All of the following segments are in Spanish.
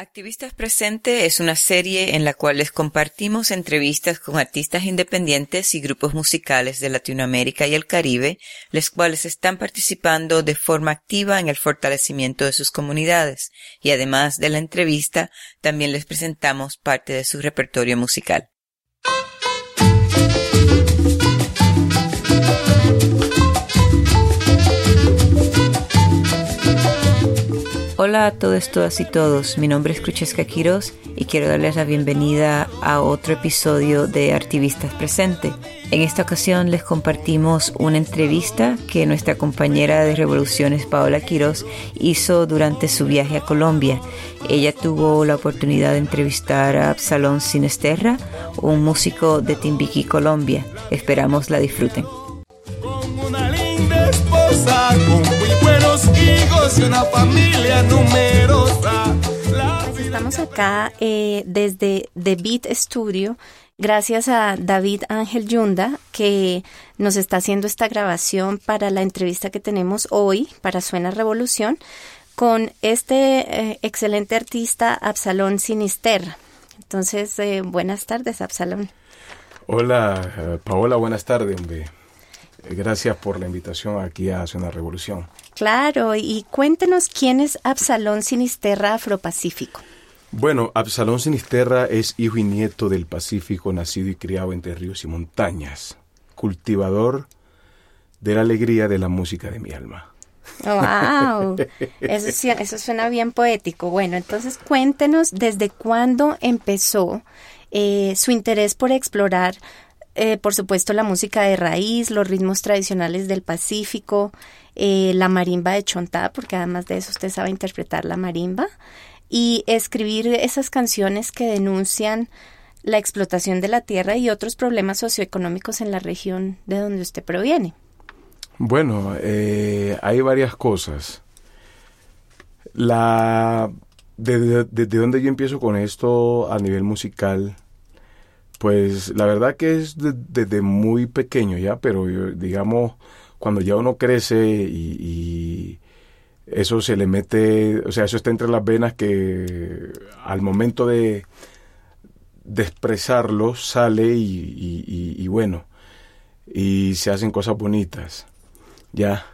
Activistas Presente es una serie en la cual les compartimos entrevistas con artistas independientes y grupos musicales de Latinoamérica y el Caribe, los cuales están participando de forma activa en el fortalecimiento de sus comunidades, y además de la entrevista, también les presentamos parte de su repertorio musical. Hola a todos, todas y todos. Mi nombre es Cruchesca Quiroz y quiero darles la bienvenida a otro episodio de Artivistas Presente. En esta ocasión les compartimos una entrevista que nuestra compañera de Revoluciones, Paola Quiroz, hizo durante su viaje a Colombia. Ella tuvo la oportunidad de entrevistar a Absalón Sinesterra, un músico de Timbiquí, Colombia. Esperamos la disfruten. Hijos y una familia numerosa. Estamos acá eh, desde The Beat Studio gracias a David Ángel Yunda, que nos está haciendo esta grabación para la entrevista que tenemos hoy para Suena Revolución con este eh, excelente artista Absalón Sinisterra. Entonces, eh, buenas tardes, Absalón. Hola, Paola, buenas tardes, hombre. Gracias por la invitación aquí a Suena Revolución. Claro, y cuéntenos quién es Absalón Sinisterra Afropacífico. Bueno, Absalón Sinisterra es hijo y nieto del Pacífico, nacido y criado entre ríos y montañas, cultivador de la alegría de la música de mi alma. ¡Wow! Eso, eso suena bien poético. Bueno, entonces cuéntenos desde cuándo empezó eh, su interés por explorar eh, por supuesto, la música de raíz, los ritmos tradicionales del Pacífico, eh, la marimba de Chontá, porque además de eso usted sabe interpretar la marimba, y escribir esas canciones que denuncian la explotación de la tierra y otros problemas socioeconómicos en la región de donde usted proviene. Bueno, eh, hay varias cosas. La desde, desde donde yo empiezo con esto a nivel musical, pues la verdad que es desde muy pequeño ya, pero digamos, cuando ya uno crece y, eso se le mete, o sea, eso está entre las venas que al momento de, de expresarlo sale y, y, bueno, y se hacen cosas bonitas, ya.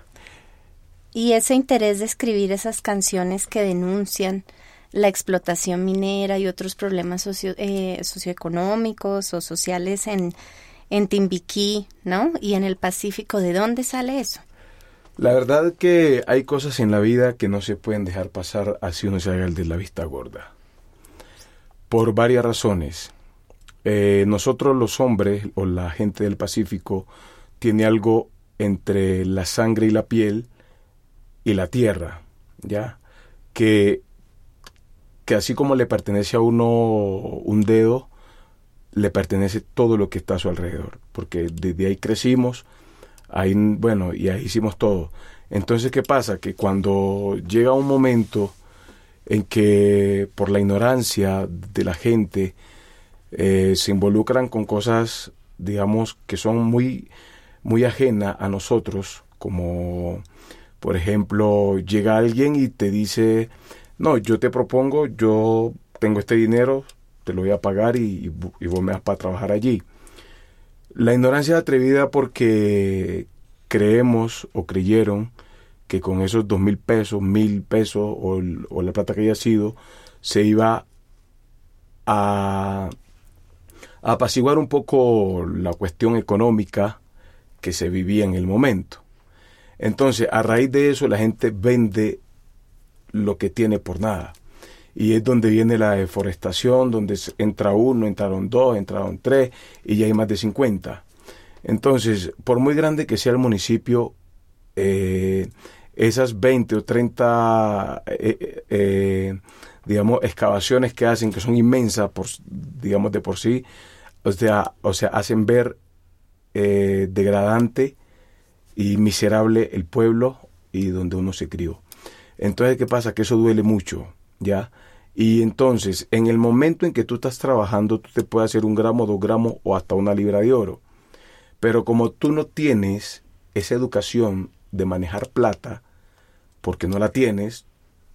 Y ese interés de escribir esas canciones que denuncian la explotación minera y otros problemas socio, eh, socioeconómicos o sociales en, en Timbiquí, ¿no? Y en el Pacífico, ¿de dónde sale eso? La verdad que hay cosas en la vida que no se pueden dejar pasar así uno se haga el de la vista gorda. Por varias razones. Eh, nosotros los hombres o la gente del Pacífico tiene algo entre la sangre y la piel y la tierra, ¿ya? Que que así como le pertenece a uno un dedo, le pertenece todo lo que está a su alrededor, porque desde ahí crecimos, ahí, bueno, y ahí hicimos todo. Entonces, ¿qué pasa? Que cuando llega un momento en que por la ignorancia de la gente eh, se involucran con cosas, digamos, que son muy, muy ajenas a nosotros, como, por ejemplo, llega alguien y te dice, no, yo te propongo, yo tengo este dinero, te lo voy a pagar y, y vos me vas para trabajar allí. La ignorancia es atrevida porque creemos o creyeron que con esos dos mil pesos, mil pesos o, o, la plata que haya sido, se iba a, a apaciguar un poco la cuestión económica que se vivía en el momento. Entonces, a raíz de eso, la gente vende lo que tiene por nada. Y es donde viene la deforestación, donde entra uno, entraron dos, entraron tres y ya hay más de 50. Entonces, por muy grande que sea el municipio, eh, esas 20 o 30, eh, eh, digamos, excavaciones que hacen, que son inmensas, por, digamos, de por sí, o sea, o sea hacen ver degradante y miserable el pueblo y donde uno se crió. Entonces, ¿qué pasa? Que eso duele mucho, ¿ya? Y entonces, en el momento en que tú estás trabajando, tú te puedes hacer un gramo, dos gramos o hasta una libra de oro. Pero como tú no tienes esa educación de manejar plata, porque no la tienes,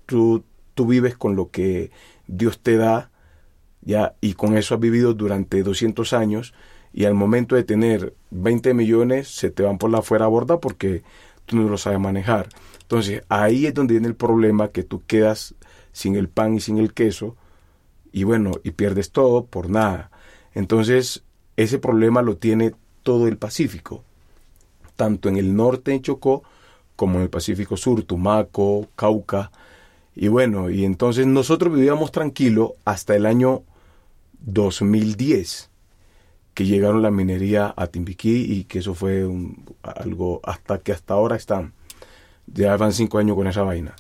tú tú vives con lo que Dios te da, ya, y con eso has vivido durante 200 años, y al momento de tener 20 millones se te van por la fuera borda porque tú no lo sabes manejar. Entonces ahí es donde viene el problema que tú quedas sin el pan y sin el queso y bueno, y pierdes todo por nada. Entonces ese problema lo tiene todo el Pacífico, tanto en el norte en Chocó como en el Pacífico Sur, Tumaco, Cauca. Y bueno, y entonces nosotros vivíamos tranquilo hasta el año 2010 que llegaron la minería a Timbiquí y que eso fue algo hasta que hasta ahora están. Ya van cinco años con esa vaina.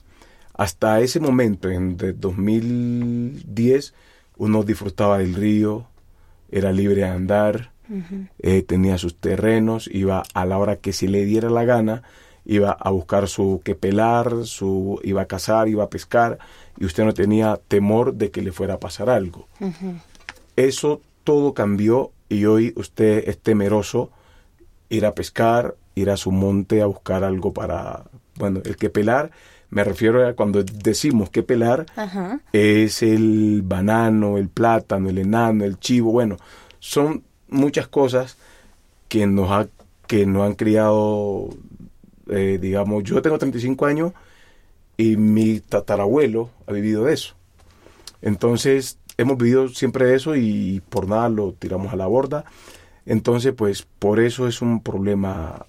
Hasta ese momento, en 2010, uno disfrutaba del río, era libre de andar, eh, tenía sus terrenos, iba a la hora que se le diera la gana, iba a buscar su que pelar, su, iba a cazar, iba a pescar, y usted no tenía temor de que le fuera a pasar algo. Eso todo cambió y hoy usted es temeroso ir a pescar, ir a su monte a buscar algo para, bueno, el que pelar, me refiero a cuando decimos que pelar, es el banano, el plátano, el enano, el chivo, bueno, son muchas cosas que nos, ha, que nos han criado, eh, digamos, yo tengo 35 años y mi tatarabuelo ha vivido de eso. Entonces, hemos vivido siempre de eso y por nada lo tiramos a la borda. Entonces, pues por eso es un problema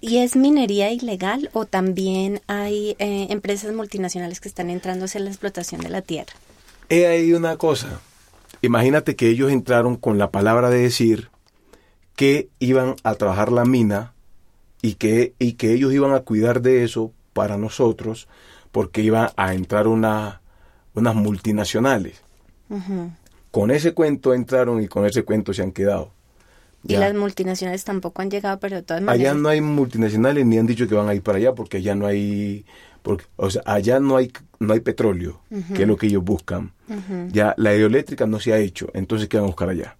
¿Y es minería ilegal o también hay eh, empresas multinacionales que están entrando hacia la explotación de la tierra? He ahí una cosa. Imagínate que ellos entraron con la palabra de decir que iban a trabajar la mina y que, y que ellos iban a cuidar de eso para nosotros porque iba a entrar una unas multinacionales. Con ese cuento entraron y con ese cuento se han quedado. Y las multinacionales tampoco han llegado, pero de todas maneras. Allá no hay multinacionales ni han dicho que van a ir para allá porque allá no hay. Porque, o sea, allá no hay, no hay petróleo, que es lo que ellos buscan. Ya la hidroeléctrica no se ha hecho, entonces ¿qué van a buscar allá?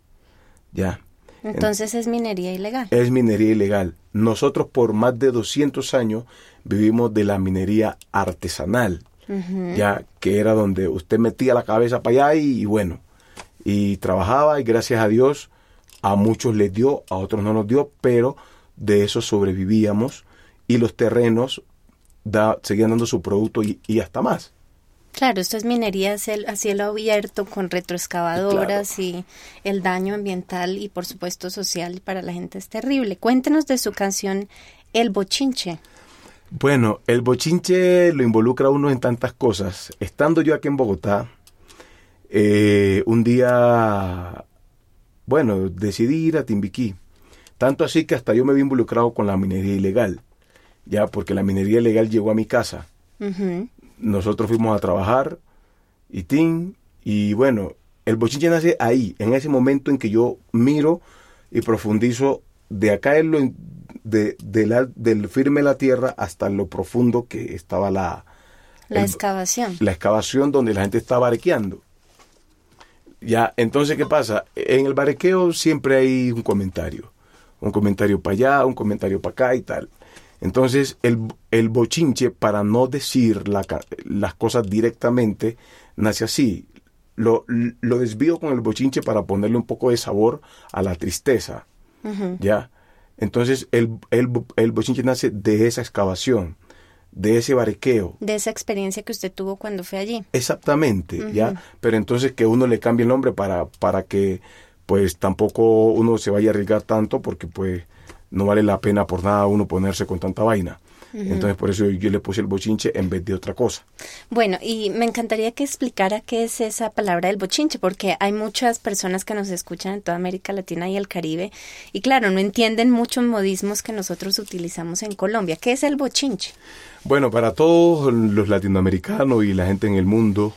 Ya. Entonces es minería ilegal. Es minería ilegal. Nosotros por más de 200 años vivimos de la minería artesanal ya que era donde usted metía la cabeza para allá y, bueno, y trabajaba y gracias a Dios a muchos les dio, a otros no nos dio, pero de eso sobrevivíamos y los terrenos da, seguían dando su producto y, hasta más. Claro, esto es minería a cielo abierto con retroexcavadoras y el daño ambiental y por supuesto social para la gente es terrible. Cuéntenos de su canción El Bochinche. Bueno, el bochinche lo involucra a uno en tantas cosas. Estando yo aquí en Bogotá, eh, un día, bueno, decidí ir a Timbiquí. Tanto así que hasta yo me vi involucrado con la minería ilegal, ya porque la minería ilegal llegó a mi casa. Nosotros fuimos a trabajar y tin, y bueno, el bochinche nace ahí, en ese momento en que yo miro y profundizo de acá en lo, de, la, del firme la tierra hasta lo profundo que estaba la... La excavación. La excavación donde la gente estaba barequeando. Ya, entonces, ¿qué pasa? En el barequeo siempre hay un comentario. Un comentario para allá, un comentario para acá y tal. Entonces, el, el bochinche, para no decir las cosas directamente, nace así. Lo, lo, desvío con el bochinche para ponerle un poco de sabor a la tristeza. ¿Ya? Entonces el, el, el bochinche nace de esa excavación, de ese barequeo. De esa experiencia que usted tuvo cuando fue allí. Exactamente, ¿ya? Pero entonces que uno le cambie el nombre para, para que pues tampoco uno se vaya a arriesgar tanto porque pues no vale la pena por nada uno ponerse con tanta vaina. Entonces por eso yo le puse el bochinche en vez de otra cosa. Bueno, y me encantaría que explicara qué es esa palabra del bochinche, porque hay muchas personas que nos escuchan en toda América Latina y el Caribe, y claro, no entienden muchos modismos que nosotros utilizamos en Colombia. ¿Qué es el bochinche? Bueno, para todos los latinoamericanos y la gente en el mundo,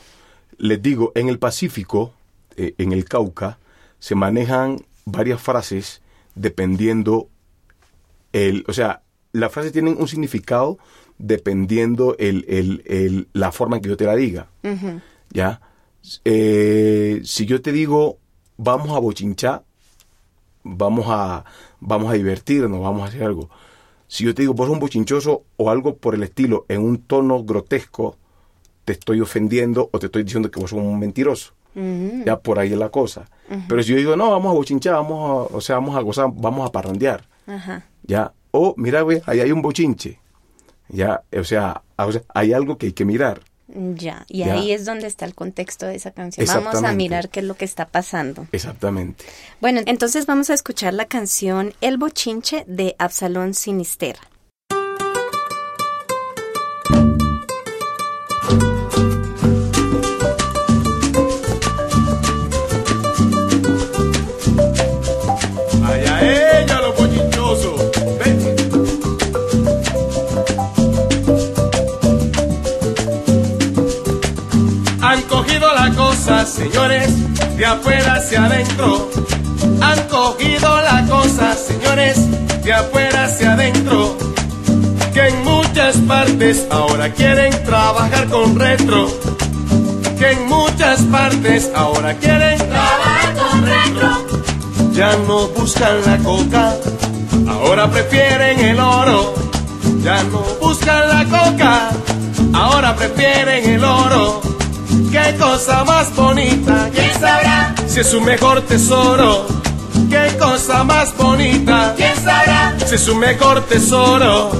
les digo, en el Pacífico, eh, en el Cauca, se manejan varias frases dependiendo el, o sea, las frases tienen un significado dependiendo el, la forma en que yo te la diga. ¿Ya? Eh, si yo te digo, vamos a bochinchar, vamos a, vamos a divertirnos, vamos a hacer algo. Si yo te digo, vos eres un bochinchoso o algo por el estilo, en un tono grotesco, te estoy ofendiendo o te estoy diciendo que vos sos un mentiroso. Ya por ahí es la cosa. Pero si yo digo, no, vamos a bochinchar, vamos a, o sea, vamos a gozar, vamos a parrandear. Ya, o mira, güey, ahí hay un bochinche. Ya, o sea, hay algo que hay que mirar. Ya, y ahí es donde está el contexto de esa canción. Vamos a mirar qué es lo que está pasando. Exactamente. Bueno, entonces vamos a escuchar la canción El Bochinche de Absalón Sinisterra. Señores, de afuera hacia adentro. Han cogido la cosa, señores, de afuera hacia adentro. Que en muchas partes ahora quieren trabajar con retro. Que en muchas partes ahora quieren trabajar con retro. Ya no buscan la coca, ahora prefieren el oro. Ya no buscan la coca, ahora prefieren el oro qué cosa más bonita. ¿Quién sabrá? Si es su mejor tesoro. Qué cosa más bonita. ¿Quién sabrá? Si es su mejor tesoro.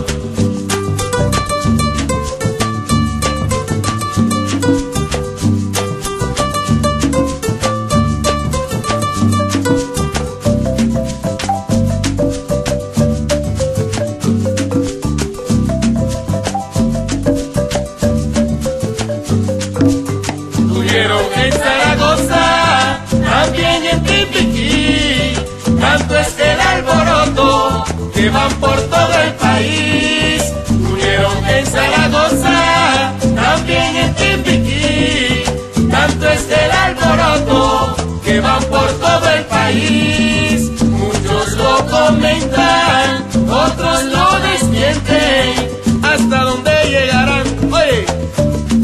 Que van por todo el país. Murieron en Zaragoza, también en Timbiquí. Tanto es el alboroto que van por todo el país. Muchos lo comentan, otros lo desmienten. ¿Hasta dónde llegarán? Oye,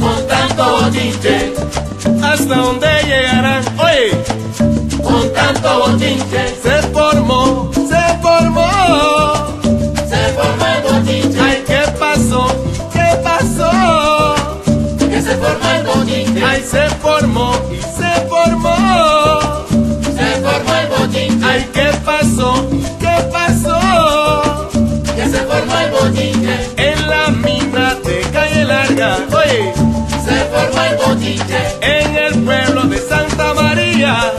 con tanto bochinche. ¿Hasta dónde llegarán? Oye, con tanto bochinche. Se formó se formó y se formó. Se formó el bochinche. Ay, ¿qué pasó? ¿Qué pasó? Que se formó el bochinche. En la mina de calle larga, oye. Se formó el bochinche. En el pueblo de Santa María.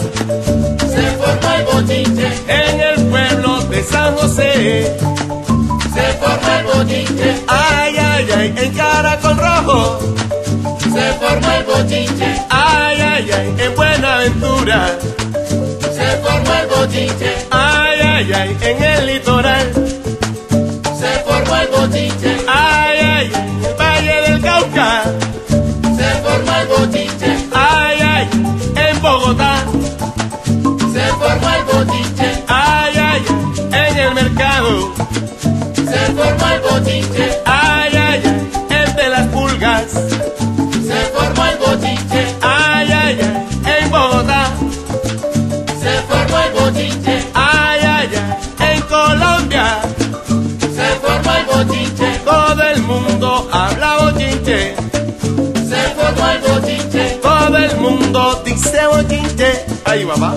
Bochinche. En el pueblo de San José. Se formó el bochinche. Ay, ay, ay, en Caracol Rojo se formó el bochinche. Ay, ay, ay, en Buenaventura se formó el bochinche. Ay, ay, ay, en el litoral se formó el bochinche. Dice bochinche. Ahí mamá.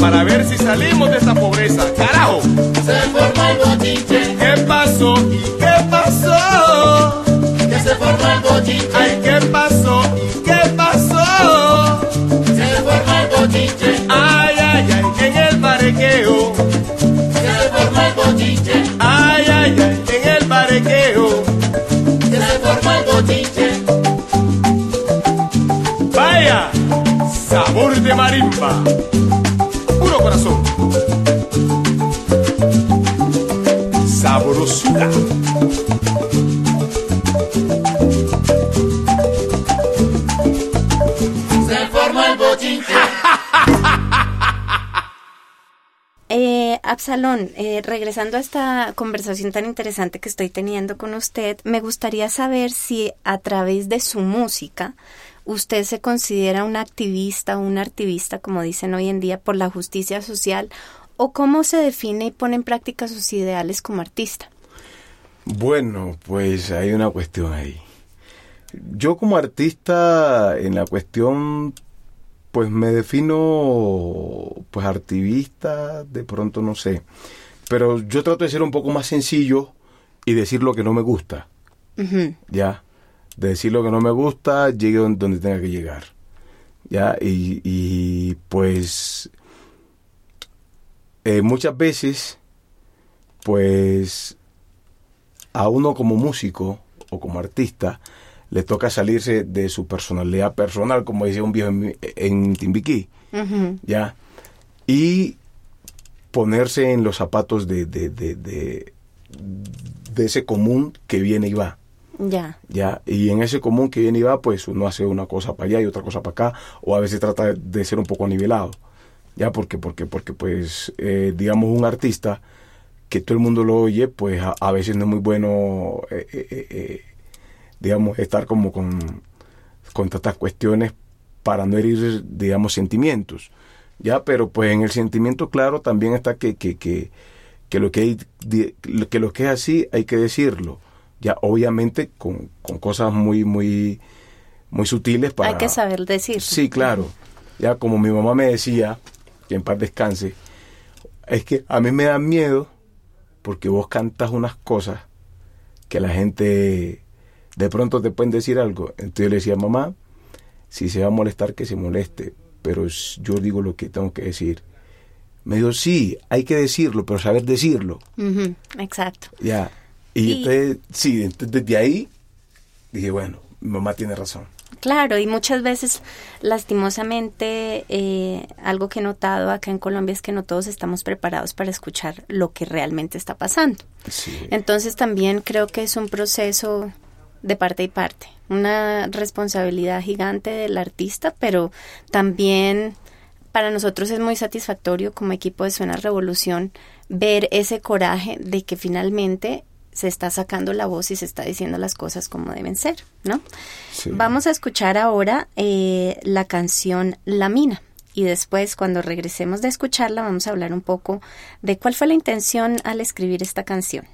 Para ver si salimos de esta pobreza. ¡Carajo! Se el. ¿Qué pasó? ¿Y qué pasó? Que se forma el bochinche. Ay, ¿qué pasó? ¿Y qué pasó? Se forma el bochinche. Ay, ay, ay, en el barequeo. Que se forma el bochinche. Ay, ay, ay, en el barequeo. Que se forma el bochinche. Vaya, sabor de marimba. Corazón. Sabrosura. Se forma el bochinche. Eh, Absalón, eh, regresando a esta conversación tan interesante que estoy teniendo con usted, me gustaría saber si a través de su música usted se considera un activista o un activista, como dicen hoy en día, por la justicia social, o cómo se define y pone en práctica sus ideales como artista. Bueno, pues hay una cuestión ahí. Yo como artista en la cuestión, pues me defino pues activista, de pronto no sé. Pero yo trato de ser un poco más sencillo y decir lo que no me gusta. Ya. De decir lo que no me gusta, llegue don- donde tenga que llegar. Ya. Y, y, pues eh, muchas veces, pues a uno como músico o como artista le toca salirse de su personalidad personal, como decía un viejo en, en Timbiquí, ¿ya? Y ponerse en los zapatos de, de, de, de ese común que viene y va, Ya, ¿ya? Y en ese común que viene y va, pues uno hace una cosa para allá y otra cosa para acá, o a veces trata de ser un poco nivelado, ¿ya? Porque, porque, porque pues, eh, digamos, un artista que todo el mundo lo oye, pues a, veces no es muy bueno, eh, eh, eh, digamos, estar como con, con tantas cuestiones para no herir, digamos, sentimientos. Ya, pero pues en el sentimiento, claro, también está que, que, que, que lo que hay, que lo que es así hay que decirlo. Ya, obviamente con, con cosas muy, muy, muy sutiles para. hay que saber decir. Sí, claro. Ya como mi mamá me decía, que en paz descanse, es que a mí me da miedo porque vos cantas unas cosas que la gente de pronto te pueden decir algo. Entonces yo le decía, mamá, si se va a molestar, que se moleste, pero yo digo lo que tengo que decir. Me dijo, sí, hay que decirlo, pero saber decirlo. Exacto. Ya. Y, Y- entonces, sí, entonces desde ahí dije, bueno, mi mamá tiene razón. Claro, y muchas veces, lastimosamente, eh, algo que he notado acá en Colombia es que no todos estamos preparados para escuchar lo que realmente está pasando. Sí. Entonces también creo que es un proceso de parte y parte, una responsabilidad gigante del artista, pero también para nosotros es muy satisfactorio como equipo de Suena Revolución ver ese coraje de que finalmente se está sacando la voz y se está diciendo las cosas como deben ser, ¿no? Sí. Vamos a escuchar ahora eh, la canción La Mina y después cuando regresemos de escucharla vamos a hablar un poco de cuál fue la intención al escribir esta canción.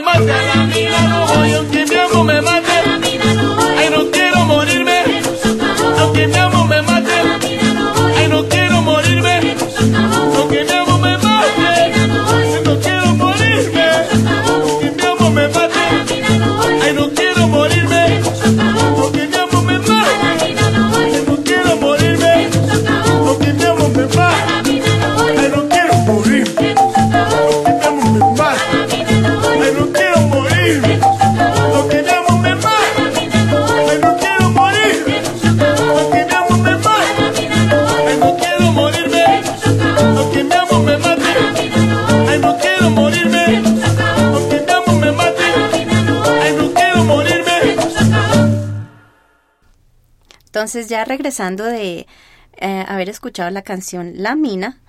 Me mate, Entonces, ya regresando de eh, haber escuchado la canción La Mina,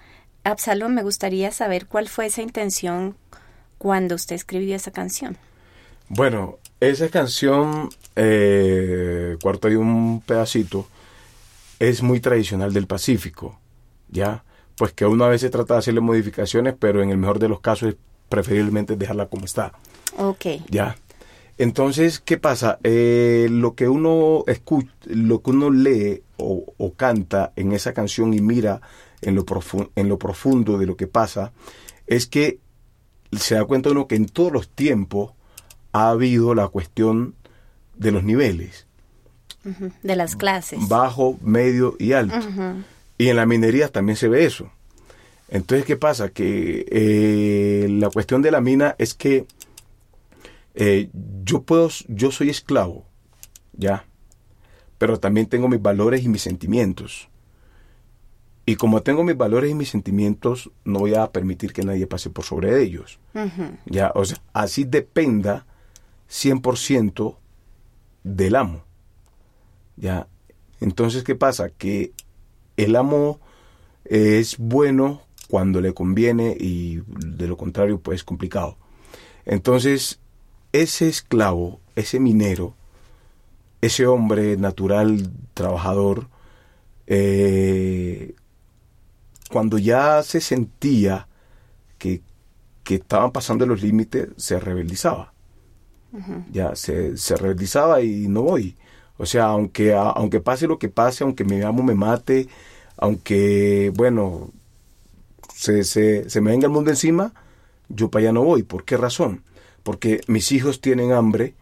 Absalom, me gustaría saber cuál fue esa intención cuando usted escribió esa canción. Bueno, esa canción, eh, cuarto y un pedacito, es muy tradicional del Pacífico, ¿ya? Pues que uno a veces trata de hacerle modificaciones, pero en el mejor de los casos es preferiblemente dejarla como está, Ok. ¿ya? Entonces, ¿qué pasa? Eh, lo que uno escucha, lo que uno lee o, o canta en esa canción y mira en lo, profu- en lo profundo de lo que pasa, es que se da cuenta uno que en todos los tiempos ha habido la cuestión de los niveles, De las clases. bajo, medio y alto. Y en la minería también se ve eso. Entonces, ¿qué pasa? Que eh, la cuestión de la mina es que eh, yo puedo, yo soy esclavo, ya, pero también tengo mis valores y mis sentimientos. Y como tengo mis valores y mis sentimientos, no voy a permitir que nadie pase por sobre ellos. Ya, o sea, así dependa 100% del amo. Ya. Entonces, ¿qué pasa? Que el amo es bueno cuando le conviene y de lo contrario, pues es complicado. Entonces, ese esclavo, ese minero, ese hombre natural, trabajador, eh, cuando ya se sentía que, que estaban pasando los límites, se rebeldizaba. Ya se, se rebeldizaba y no voy. O sea, aunque, a- aunque pase lo que pase, aunque mi amo me mate, aunque, bueno, se, se, se me venga el mundo encima, yo para allá no voy. ¿Por qué razón? Porque mis hijos tienen hambre,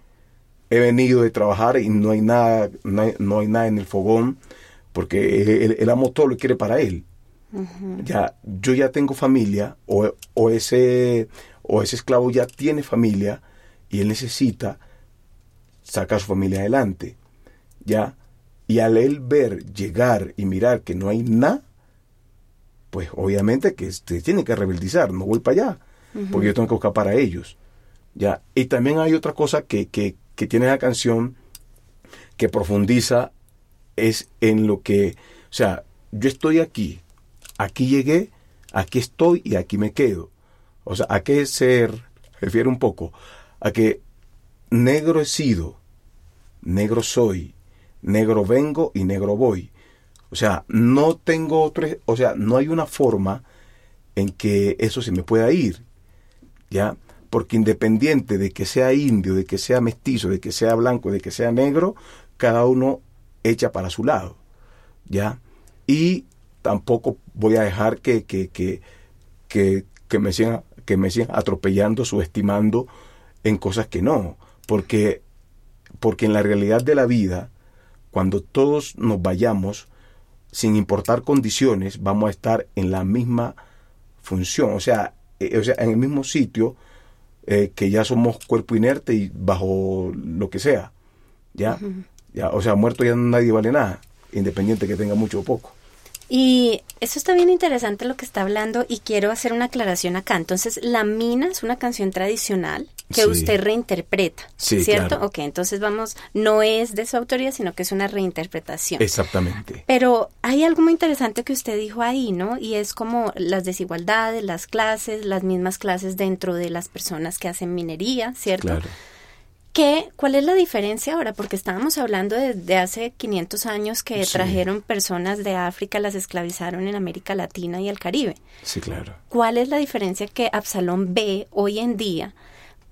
he venido de trabajar y no hay nada, no hay, no hay nada en el fogón, porque el, el amo todo lo quiere para él. Ya, yo ya tengo familia, o, o ese, o ese esclavo ya tiene familia, y él necesita sacar a su familia adelante. ¿Ya? Y al él ver, llegar y mirar que no hay nada, pues obviamente que se tiene que rebeldizar, no voy para allá, porque yo tengo que buscar para ellos. ¿Ya? Y también hay otra cosa que, que, tiene la canción que profundiza, es en lo que, o sea, yo estoy aquí, aquí llegué, aquí estoy y aquí me quedo. O sea, ¿a qué se refiere un poco? A que negro he sido, negro soy, negro vengo y negro voy. O sea, no tengo otro, o sea, no hay una forma en que eso se me pueda ir. ¿Ya? Porque independiente de que sea indio, de que sea mestizo, de que sea blanco, de que sea negro, cada uno echa para su lado. ¿Ya? Y tampoco voy a dejar que, que, que, que, que me sigan, que me sigan atropellando, subestimando en cosas que no. Porque, porque en la realidad de la vida, cuando todos nos vayamos, sin importar condiciones, vamos a estar en la misma función, o sea, eh, o sea en el mismo sitio eh, que ya somos cuerpo inerte y bajo lo que sea. ¿ya? ya o sea, muerto ya nadie vale nada, independiente que tenga mucho o poco. Y eso está bien interesante lo que está hablando y quiero hacer una aclaración acá. Entonces, La Mina es una canción tradicional que Sí. usted reinterpreta, Sí, ¿cierto? claro. Ok, entonces vamos, no es de su autoría, sino que es una reinterpretación. Exactamente. Pero hay algo muy interesante que usted dijo ahí, ¿no? Y es como las desigualdades, las clases, las mismas clases dentro de las personas que hacen minería, ¿cierto? Claro. ¿Qué, ¿Cuál es la diferencia ahora? Porque estábamos hablando de, de hace 500 años que Sí. trajeron personas de África, las esclavizaron en América Latina y el Caribe. Sí, claro. ¿Cuál es la diferencia que Absalón ve hoy en día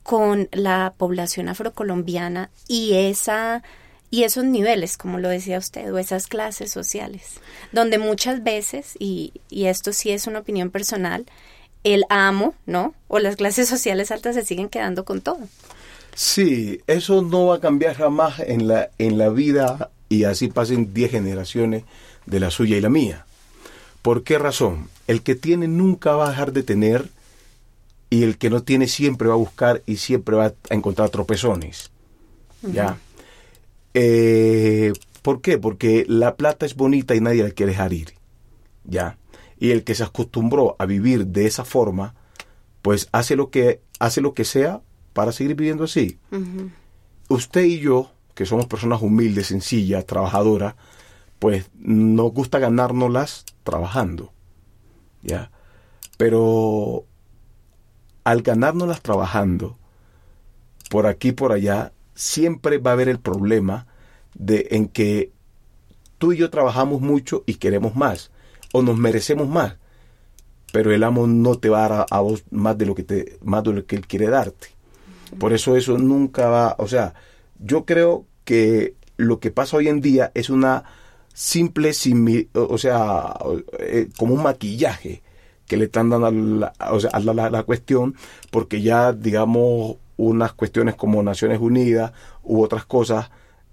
con la población afrocolombiana y esa y esos niveles, como lo decía usted, o esas clases sociales, donde muchas veces, y, y esto sí es una opinión personal, el amo, ¿no? O las clases sociales altas se siguen quedando con todo. Sí, eso no va a cambiar jamás en la, en la vida y así pasen 10 generaciones de la suya y la mía. ¿Por qué razón? El que tiene nunca va a dejar de tener y el que no tiene siempre va a buscar y siempre va a encontrar tropezones. ¿Ya? Eh, ¿Por qué? Porque la plata es bonita y nadie la quiere dejar ir. ¿Ya? Y el que se acostumbró a vivir de esa forma, pues hace lo que, hace lo que sea para seguir viviendo así. Usted y yo, que somos personas humildes, sencillas, trabajadoras, pues nos gusta ganárnoslas trabajando. ¿Ya? Pero al ganárnoslas trabajando, por aquí y por allá, siempre va a haber el problema de en que tú y yo trabajamos mucho y queremos más, o nos merecemos más, pero el amo no te va a dar a, a vos más de lo que te, más de lo que él quiere darte. Por eso eso nunca va, o sea, yo creo que lo que pasa hoy en día es una simple, simi- o sea, eh, como un maquillaje que le están dando a la, o sea, a la- la cuestión, porque ya, digamos, unas cuestiones como Naciones Unidas u otras cosas,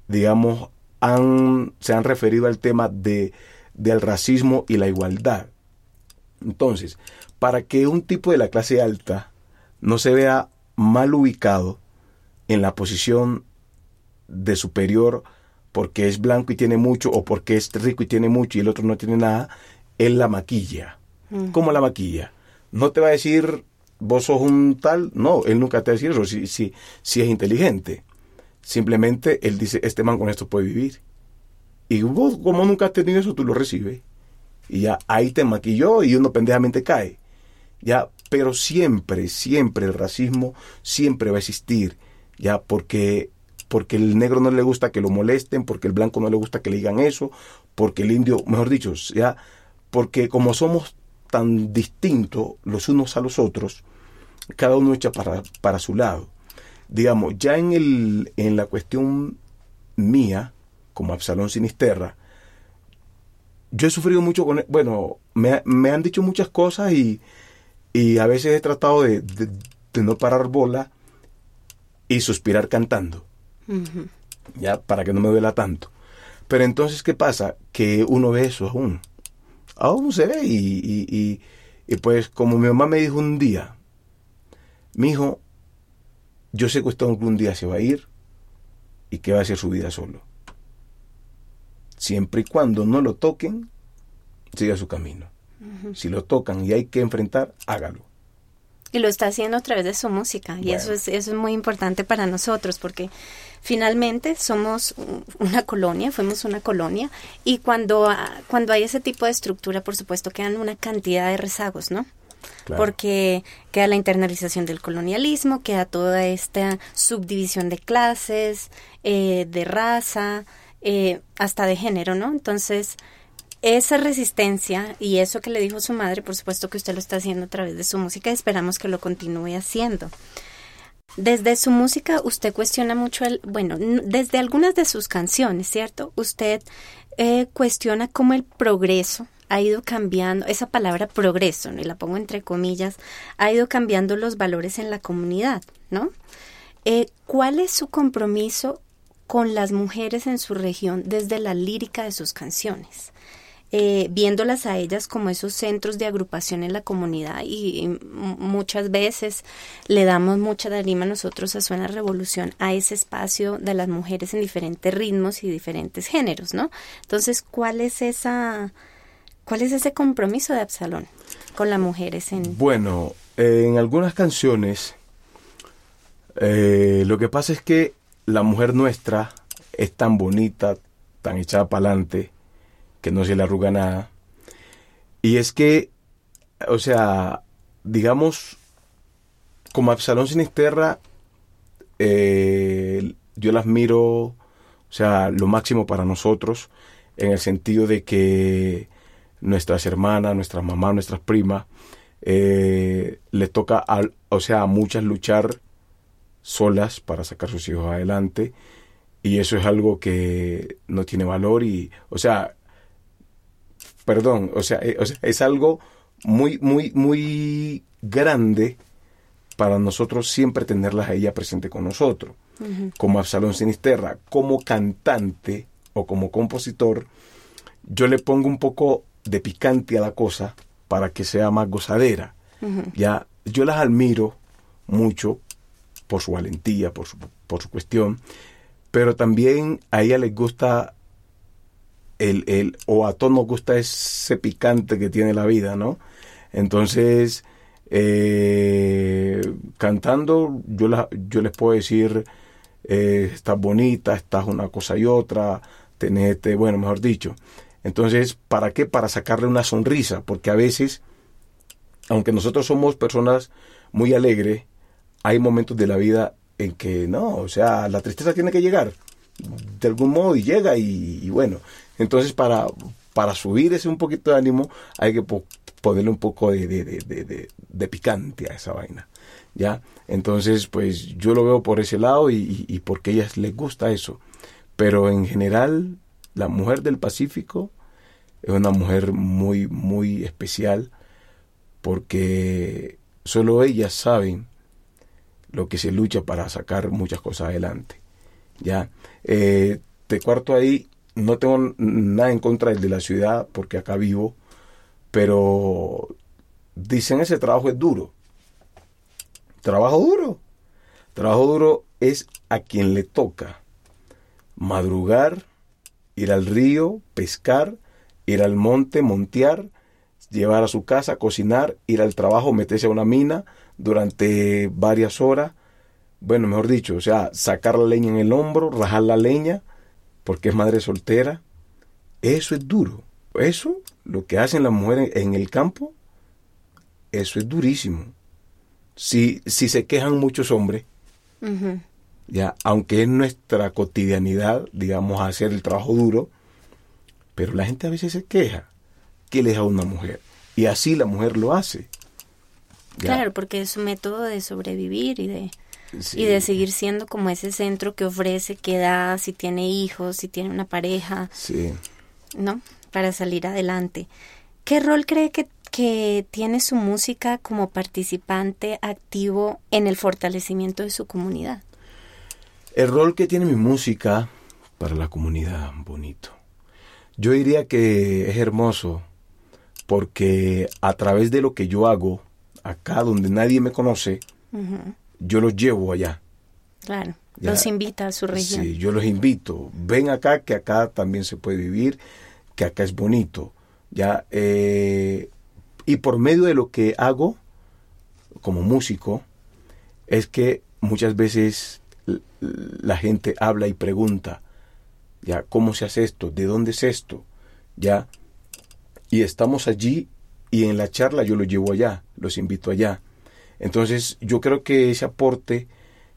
digamos, han, se han referido al tema de, del racismo y la igualdad. Entonces, para que un tipo de la clase alta no se vea mal ubicado en la posición de superior porque es blanco y tiene mucho o porque es rico y tiene mucho y el otro no tiene nada, él la maquilla. ¿Cómo la maquilla? No te va a decir vos sos un tal, no, él nunca te va a decir eso si, si, si es inteligente. Simplemente él dice, este man con esto puede vivir. Y vos, como nunca has tenido eso, tú lo recibes. Y ya ahí te maquilló y uno pendejamente cae. Ya, pero siempre, siempre el racismo siempre va a existir. Ya, porque porque el negro no le gusta que lo molesten, porque el blanco no le gusta que le digan eso, porque el indio, mejor dicho, ya, porque como somos tan distintos los unos a los otros, cada uno echa para, para su lado. Digamos, ya en, el, en la cuestión mía, como Absalón Sinisterra, yo he sufrido mucho con, bueno, me, me han dicho muchas cosas y, y a veces he tratado de, de- de no parar bola y suspirar cantando, ya, para que no me duela tanto. Pero entonces, ¿qué pasa? Que uno ve eso aún. Aún se ve y, y, y, y pues como mi mamá me dijo un día, mi hijo, yo sé que usted algún día se va a ir y que va a hacer su vida solo. Siempre y cuando no lo toquen, siga su camino. Si lo tocan y hay que enfrentar, hágalo. Y lo está haciendo a través de su música. Y Bueno. eso es, eso es muy importante para nosotros porque finalmente somos un- una colonia, fuimos una colonia. Y cuando, ah, cuando hay ese tipo de estructura, por supuesto, quedan una cantidad de rezagos, ¿no? Claro. Porque queda la internalización del colonialismo, queda toda esta subdivisión de clases, eh, de raza, eh, hasta de género, ¿no? Entonces, esa resistencia y eso que le dijo su madre, por supuesto que usted lo está haciendo a través de su música y esperamos que lo continúe haciendo. Desde su música usted cuestiona mucho el, bueno, desde algunas de sus canciones, ¿cierto? Usted eh, cuestiona cómo el progreso ha ido cambiando, esa palabra progreso, ¿no? y la pongo entre comillas, ha ido cambiando los valores en la comunidad, ¿no? Eh, ¿Cuál es su compromiso con las mujeres en su región desde la lírica de sus canciones? Eh, viéndolas a ellas como esos centros de agrupación en la comunidad y, muchas veces le damos mucha darima nosotros a Suena Revolución a ese espacio de las mujeres en diferentes ritmos y diferentes géneros, ¿no? Entonces, ¿cuál es esa, cuál es ese compromiso de Absalón con las mujeres en Bueno, en algunas canciones eh, lo que pasa es que la mujer nuestra es tan bonita, tan echada para adelante, que no se le arruga nada. Y es que, o sea, digamos, como Absalón Sinisterra, eh, yo las miro, o sea, lo máximo para nosotros, en el sentido de que nuestras hermanas, nuestras mamás, nuestras primas, eh, les toca, al- o sea, a muchas luchar solas para sacar sus hijos adelante y eso es algo que no tiene valor y, o sea, perdón, o sea, eh, o sea, es algo muy, muy, muy grande para nosotros siempre tenerlas a ella presente con nosotros. Como Absalón Sinisterra, como cantante o como compositor, yo le pongo un poco de picante a la cosa para que sea más gozadera. Ya, yo las admiro mucho por su valentía, por su, por su cuestión, pero también a ella les gusta el, el, o a todos nos gusta ese picante que tiene la vida, ¿no? Entonces, eh, cantando, yo, la- yo les puedo decir, eh, estás bonita, estás una cosa y otra, tenete, bueno, mejor dicho. Entonces, ¿para qué? Para sacarle una sonrisa, porque a veces, aunque nosotros somos personas muy alegres, hay momentos de la vida en que no, o sea, la tristeza tiene que llegar de algún modo y llega y, y bueno, entonces para, para subir ese un poquito de ánimo hay que po- ponerle un poco de, picante a esa vaina, ¿ya? Entonces, pues yo lo veo por ese lado y porque a ellas les gusta eso, pero en general la mujer del Pacífico es una mujer muy, muy especial porque solo ellas saben lo que se lucha para sacar muchas cosas adelante. Ya, Eh, te cuarto ahí, no tengo nada en contra del de la ciudad porque acá vivo, pero dicen ese trabajo es duro. Trabajo duro. Trabajo duro es a quien le toca madrugar, ir al río, pescar, ir al monte, montear, llevar a su casa, cocinar, ir al trabajo, meterse a una mina durante varias horas. Bueno, mejor dicho, o sea, sacar la leña en el hombro, rajar la leña, porque es madre soltera. Eso es duro. Eso, lo que hacen las mujeres en el campo, eso es durísimo. Si, si se quejan muchos hombres, ya, aunque es nuestra cotidianidad, digamos, hacer el trabajo duro, pero la gente a veces se queja que le a una mujer. Y así la mujer lo hace. Ya, Claro, porque es un método de sobrevivir y de, sí. y de seguir siendo como ese centro que ofrece, que da, si tiene hijos, si tiene una pareja. Sí, ¿no? Para salir adelante. ¿Qué rol cree que, que tiene su música como participante activo en el fortalecimiento de su comunidad? El rol que tiene mi música para la comunidad, bonito. Yo diría que es hermoso porque a través de lo que yo hago, acá donde nadie me conoce, yo los llevo allá. Claro, Ya. los invita a su región. Sí, yo los invito. Ven acá, que acá también se puede vivir, que acá es bonito. Ya, eh, y por medio de lo que hago como músico, es que muchas veces la gente habla y pregunta, ya, ¿cómo se hace esto? ¿De dónde es esto? Ya, y estamos allí y en la charla yo los llevo allá, los invito allá. Entonces, yo creo que ese aporte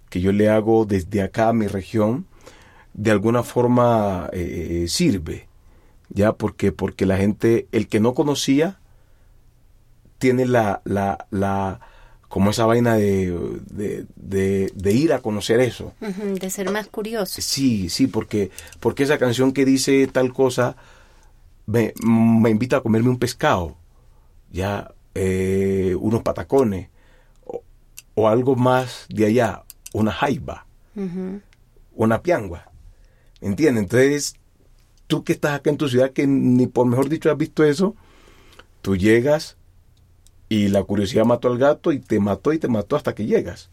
que yo le hago desde acá a mi región, de alguna forma eh, sirve, ya porque porque la gente, el que no conocía, tiene la, la, la como esa vaina de, de, de- de ir a conocer eso. De ser más curioso. Sí, sí, porque, porque esa canción que dice tal cosa me, me invita a comerme un pescado, ya, eh, unos patacones, o algo más de allá, una jaiba, una piangua. ¿Entiendes? Entonces, tú que estás acá en tu ciudad, que ni por mejor dicho has visto eso, tú llegas y la curiosidad mató al gato y te mató y te mató hasta que llegas.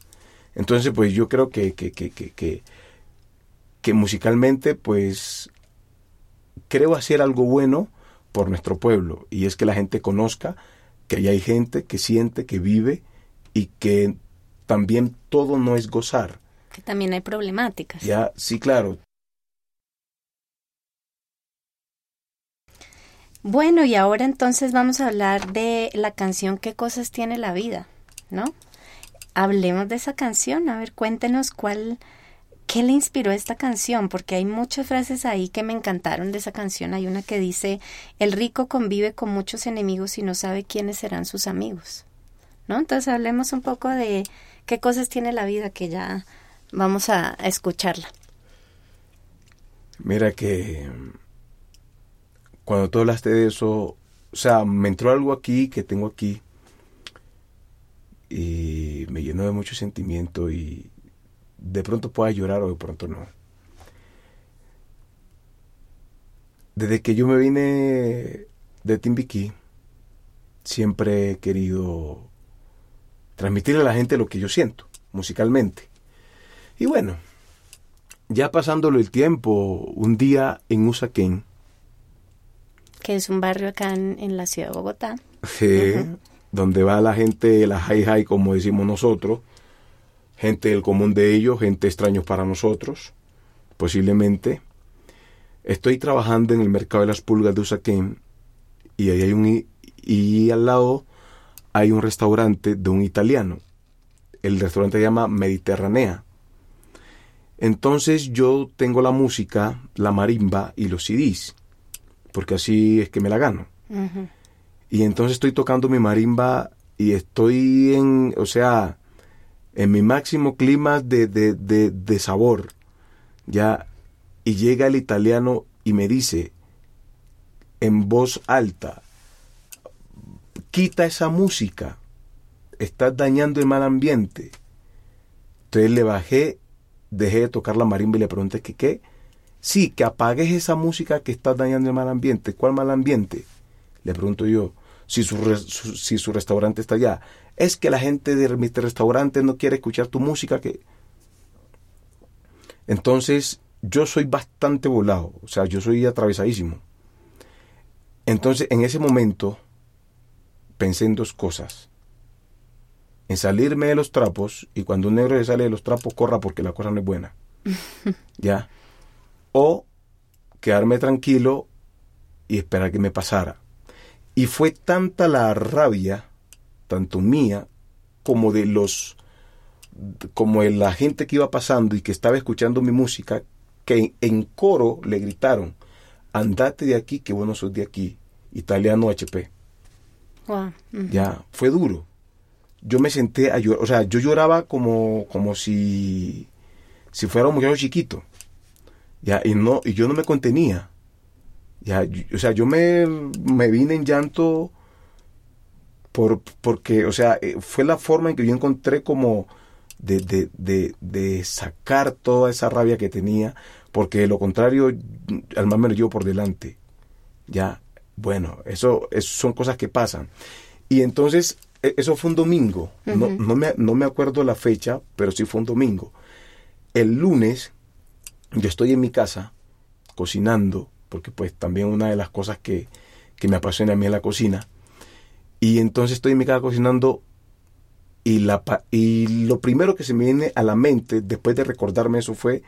Entonces, pues yo creo que, que, que, que, que, que musicalmente, pues creo hacer algo bueno por nuestro pueblo y es que la gente conozca que ahí hay gente que siente, que vive y que también todo no es gozar. Que también hay problemáticas. Ya, sí, claro. Bueno, y ahora entonces vamos a hablar de la canción ¿Qué cosas tiene la vida? ¿No? Hablemos de esa canción, a ver, cuéntenos cuál, qué le inspiró esta canción, porque hay muchas frases ahí que me encantaron de esa canción. Hay una que dice, el rico convive con muchos enemigos y no sabe quiénes serán sus amigos. ¿No? Entonces hablemos un poco de qué cosas tiene la vida, que ya vamos a, escucharla. Mira que cuando tú hablaste de eso, o sea, me entró algo aquí que tengo aquí y me llenó de mucho sentimiento y de pronto pueda llorar o de pronto no. Desde que yo me vine de Timbiquí, siempre he querido transmitirle a la gente lo que yo siento musicalmente. Y bueno, ya pasándolo el tiempo, un día en Usaquén, que es un barrio acá en, en la ciudad de Bogotá. eh, donde va la gente, la high high, como decimos nosotros, gente del común de ellos, gente extraños para nosotros, posiblemente. Estoy trabajando en el mercado de las pulgas de Usaquén y ahí hay un y al lado hay un restaurante de un italiano. El restaurante se llama Mediterránea. Entonces yo tengo la música, la marimba y los CDs, porque así es que me la gano. Y entonces estoy tocando mi marimba y estoy en, o sea, en mi máximo clima de, de, de, de sabor. Ya, y llega el italiano y me dice en voz alta, quita esa música, estás dañando el mal ambiente. Entonces le bajé, dejé de tocar la marimba y le pregunté que qué. Sí, que apagues esa música que estás dañando el mal ambiente. ¿Cuál mal ambiente? Le pregunto yo, si su, su- si su restaurante está allá. Es que la gente de mi restaurante no quiere escuchar tu música. que Entonces, yo soy bastante volado. O sea, yo soy atravesadísimo. Entonces, en ese momento, pensé en dos cosas. En salirme de los trapos y cuando un negro se sale de los trapos, corra porque la cosa no es buena. ¿Ya? O quedarme tranquilo y esperar que me pasara. Y fue tanta la rabia, tanto mía como de los, como de la gente que iba pasando y que estaba escuchando mi música, que en, en coro le gritaron, andate de aquí, que vos no sos de aquí, italiano HP. Ya, fue duro. Yo me senté a llorar, o sea, yo lloraba como, como si, si fuera un muchacho chiquito. Ya, y no, y yo no me contenía. Ya, o sea, yo me, me vine en llanto por, porque, o sea, eh, fue la forma en que yo encontré como de, de, de, de sacar toda esa rabia que tenía, porque de lo contrario, al más me lo llevo por delante. Ya, bueno, eso, eso son cosas que pasan. Y entonces, e- eso fue un domingo. no, me, no me acuerdo la fecha, pero sí fue un domingo. El lunes, yo estoy en mi casa cocinando, porque pues también una de las cosas que, que me apasiona a mí es la cocina. Y entonces estoy en mi casa cocinando y, la, y lo primero que se me viene a la mente después de recordarme eso fue,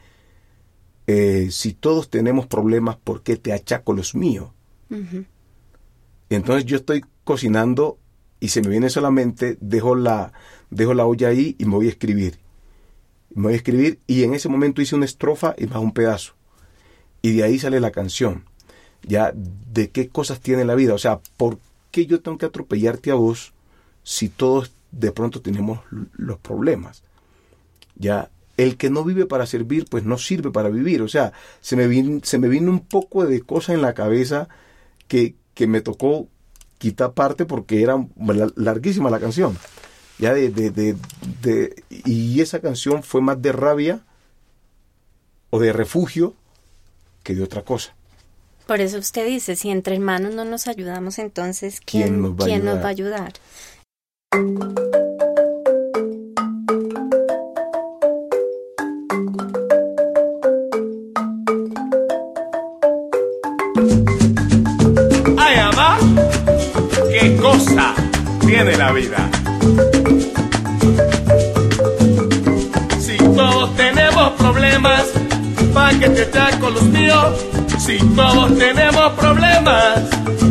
eh, si todos tenemos problemas, ¿por qué te achaco los míos? Entonces yo estoy cocinando y se me viene solamente, dejo la, dejo la olla ahí y me voy a escribir. Me voy a escribir y en ese momento hice una estrofa y más un pedazo. Y de ahí sale la canción. Ya, ¿de qué cosas tiene la vida? O sea, ¿por qué yo tengo que atropellarte a vos si todos de pronto tenemos los problemas? Ya, el que no vive para servir, pues no sirve para vivir. O sea, se me se me vino un poco de cosa en la cabeza que, que me tocó quitar parte porque era la- larguísima la canción. Ya de, de, de, de- y esa canción fue más de rabia o de refugio que de otra cosa. Por eso usted dice, si entre hermanos no nos ayudamos, entonces ¿quién, ¿Quién nos va quién nos va a ayudar? Qué cosa tiene la vida. Si todos tenemos problemas, pa' que te chaco los míos. Si todos tenemos problemas,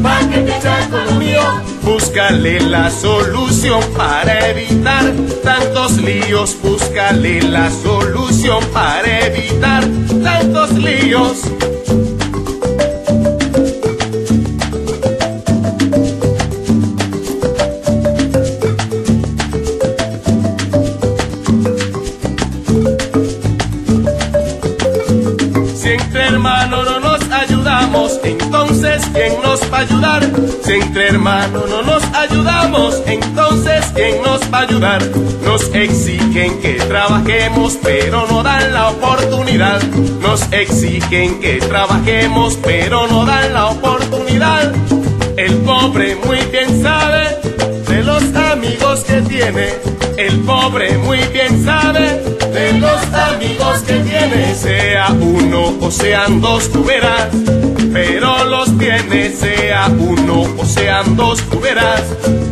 pa' que te chaco los míos. Búscale la solución para evitar tantos líos. Búscale la solución para evitar tantos líos. Nos va a ayudar? Si entre hermanos no nos ayudamos, entonces ¿quién nos va a ayudar? Nos exigen que trabajemos, pero no dan la oportunidad. Nos exigen que trabajemos, pero no dan la oportunidad. El pobre muy bien sabe de los amigos que tiene. El pobre muy bien sabe de los amigos que tiene. Sea uno o sean dos, tú verás. Pero los tiene, sea uno o sean dos, tú verás.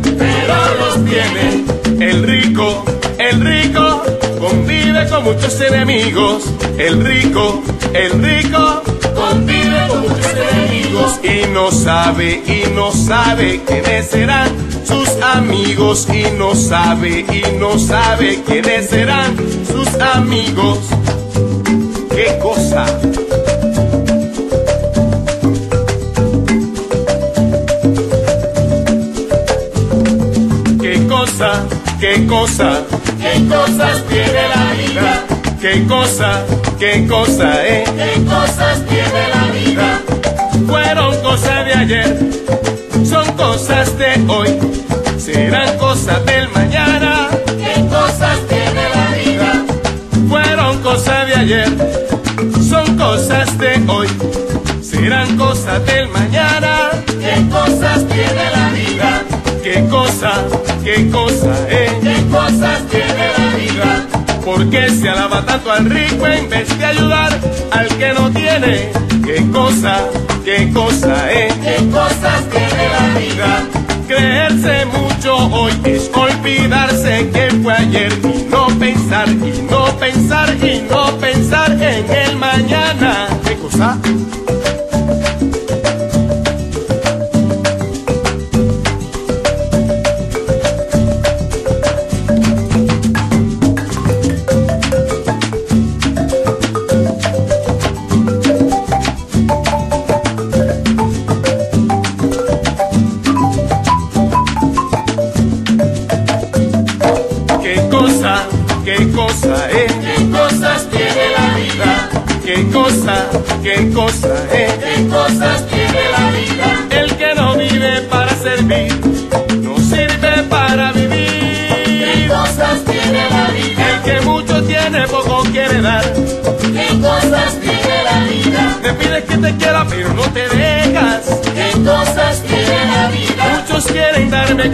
Pero los tiene. El rico, el rico, convive con muchos enemigos. El rico, el rico, Y no sabe, y no sabe quiénes serán sus amigos. Y no sabe, y no sabe quiénes serán sus amigos. ¿Qué cosa? ¿Qué cosa? ¿Qué cosa? ¿Qué cosas tiene la vida? ¿Qué cosa? ¿Qué cosa, eh? ¿Qué cosas tiene la vida? Ayer, son cosas de hoy, serán cosas del mañana. ¿Qué cosas tiene la vida? Fueron cosas de ayer, son cosas de hoy, serán cosas del mañana. ¿Qué cosas tiene la vida? ¿Qué cosa? ¿Qué cosa, ¿Por qué se alaba tanto al rico en vez de ayudar al que no tiene? ¿Qué cosa? ¿Qué cosa, eh? ¿Qué cosas tiene la vida? Creerse mucho hoy es olvidarse que fue ayer y no pensar, y no pensar, y no pensar en el mañana. ¿Qué cosa?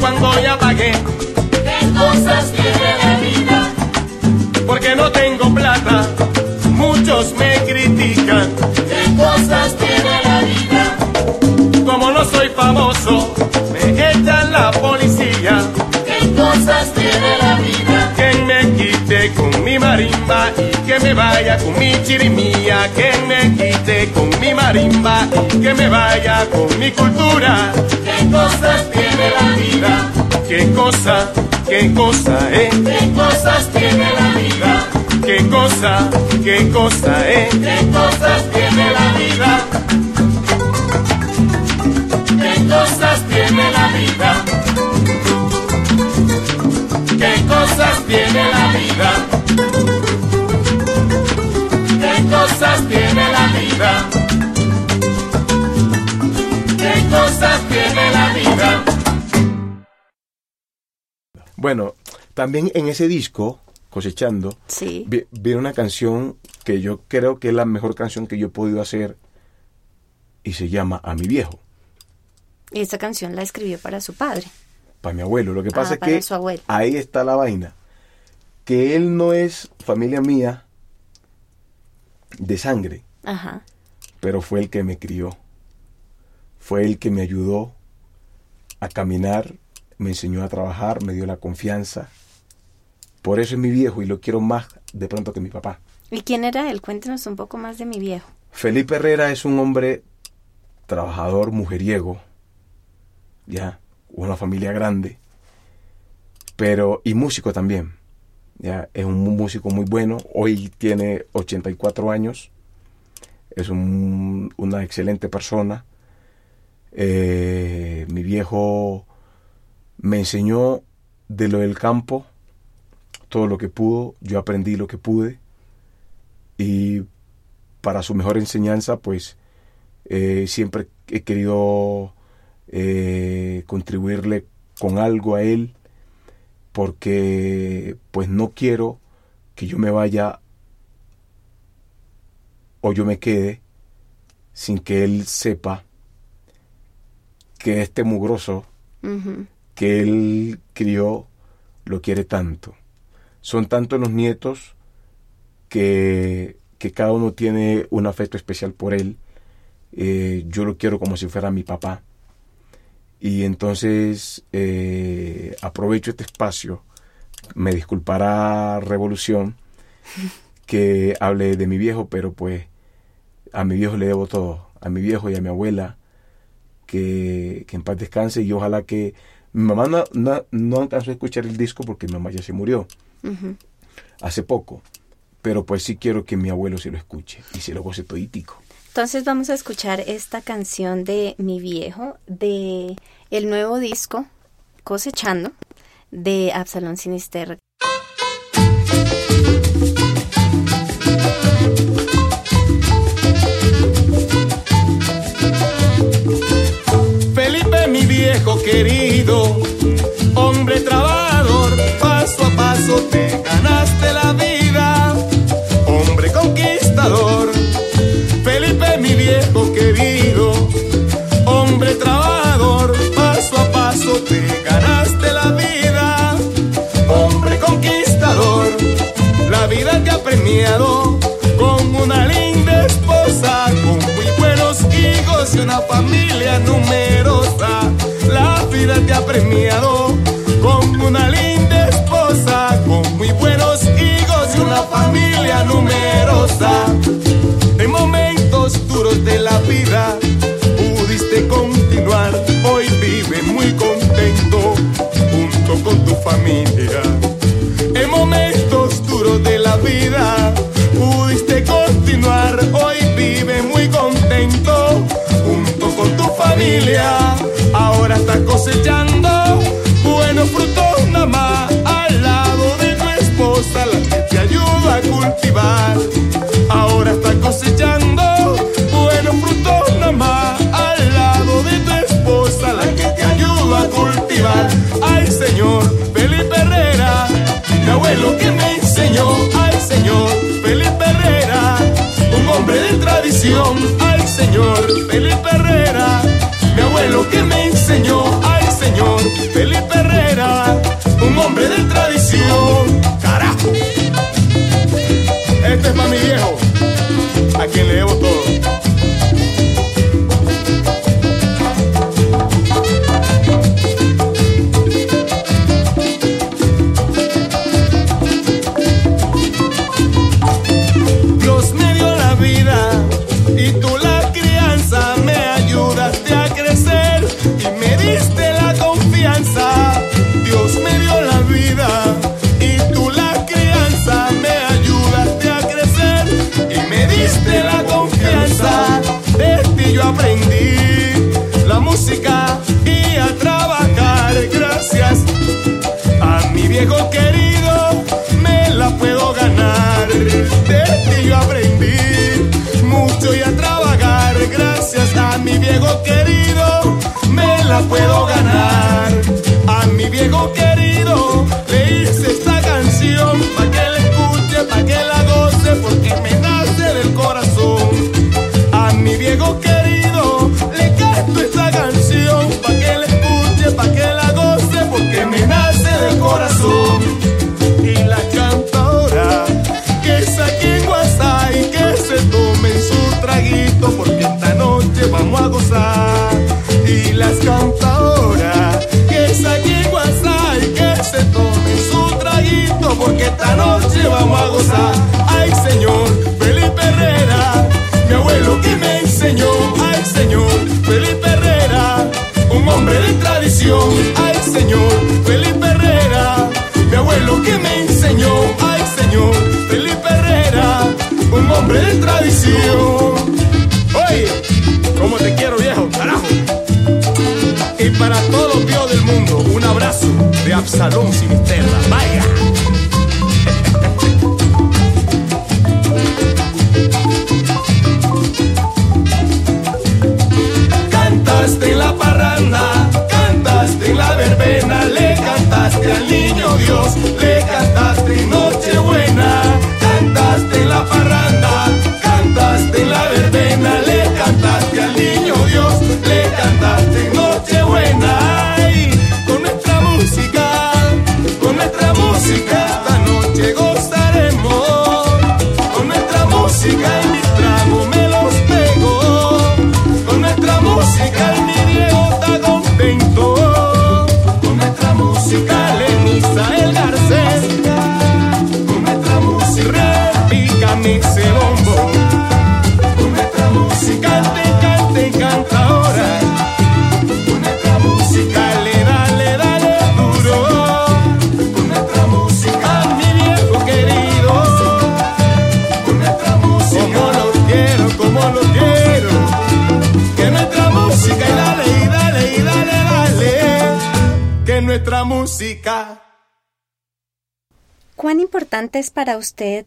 Cuando ya pagué, ¿Qué cosas tiene la vida? porque no tengo plata. Muchos me critican, ¿Qué cosas tiene la vida? como no soy famoso, me echan la policía. ¿Qué cosas tiene la vida? Que me quite con mi marimba y que me vaya con mi chirimía. Que me quite con mi marimba y que me vaya con mi cultura. ¿Qué cosas tiene la vida? Qué cosa, qué cosa, eh. ¿Qué cosas tiene la vida? Qué cosa, qué cosa, eh. ¿Qué cosas tiene la vida? ¿Qué cosas tiene la vida? ¿Qué cosas tiene la vida? ¿Qué cosas tiene la vida? ¿Qué cosas tiene la vida? Bueno, también en ese disco, cosechando, Sí. vi- una canción que yo creo que es la mejor canción que yo he podido hacer y se llama A mi viejo, Y esta canción la escribió para su padre. para mi abuelo. Lo que Ah, pasa es para que su abuelo. ahí está la vaina, que él no es familia mía de sangre, Ajá. pero fue el que me crió, fue el que me ayudó a caminar, me enseñó a trabajar, me dio la confianza. Por eso es mi viejo y lo quiero más de pronto que mi papá. ¿Y quién era él? Cuéntenos un poco más de mi viejo. Felipe Herrera es un hombre trabajador, mujeriego, ya, una familia grande, pero y músico también. Ya, es un músico muy bueno, hoy tiene 84 años, es un- una excelente persona. Eh, mi viejo me enseñó de lo del campo todo lo que pudo, yo aprendí lo que pude y para su mejor enseñanza, pues eh, siempre he querido eh, contribuirle con algo a él, porque pues no quiero que yo me vaya o yo me quede sin que él sepa que este mugroso. Que él crió lo quiere tanto. Son tantos los nietos que, que cada uno tiene un afecto especial por él. Eh, yo lo quiero como si fuera mi papá. Y entonces eh, aprovecho este espacio, me disculpará Revolución, que hable de mi viejo, pero pues a mi viejo le debo todo, a mi viejo y a mi abuela, que, que en paz descanse y ojalá que mi mamá no, no, no alcanzó a escuchar el disco porque mi mamá ya se murió hace poco, pero pues sí quiero que mi abuelo se lo escuche y se lo goce toditico. Entonces vamos a escuchar esta canción de mi viejo, de el nuevo disco Cosechando, de Absalón Sinister. Viejo querido, hombre trabajador, paso a paso te ganaste la vida, hombre conquistador. Felipe, mi viejo querido, hombre trabajador, paso a paso te ganaste la vida, hombre conquistador. La vida te ha premiado con una linda esposa, con muy buenos hijos y una familia numerosa. Vida te ha premiado con una linda esposa, con muy buenos hijos y una familia numerosa. En momentos duros de la vida pudiste continuar, hoy vive muy contento junto con tu familia. En momentos duros de la vida pudiste continuar, hoy vive muy contento junto con tu familia. Está cosechando buenos frutos nada más al lado de tu esposa, la que te ayuda a cultivar. Ahora está cosechando buenos frutos nada más al lado de tu esposa, la que te ayuda a cultivar. Ay señor, Felipe Herrera, mi abuelo que me enseñó. Ay señor, Felipe Herrera, un hombre de tradición. Ay señor, Felipe Herrera, mi abuelo que me enseñó. un hombre de tradición. Carajo. Este es para mi viejo, a quien le debo todo. La puedo ganar. A mi viejo querido le hice esta canción pa' que la escuche, pa' que la goce, hombre de tradición. Oye, ¿cómo te quiero viejo? Carajo. Y para todos los dios del mundo, un abrazo de Absalón Sinisterra. Vaya. Cantaste en la parranda, cantaste en la verbena, le cantaste al niño Dios, nuestra música ¿Cuán importante es para usted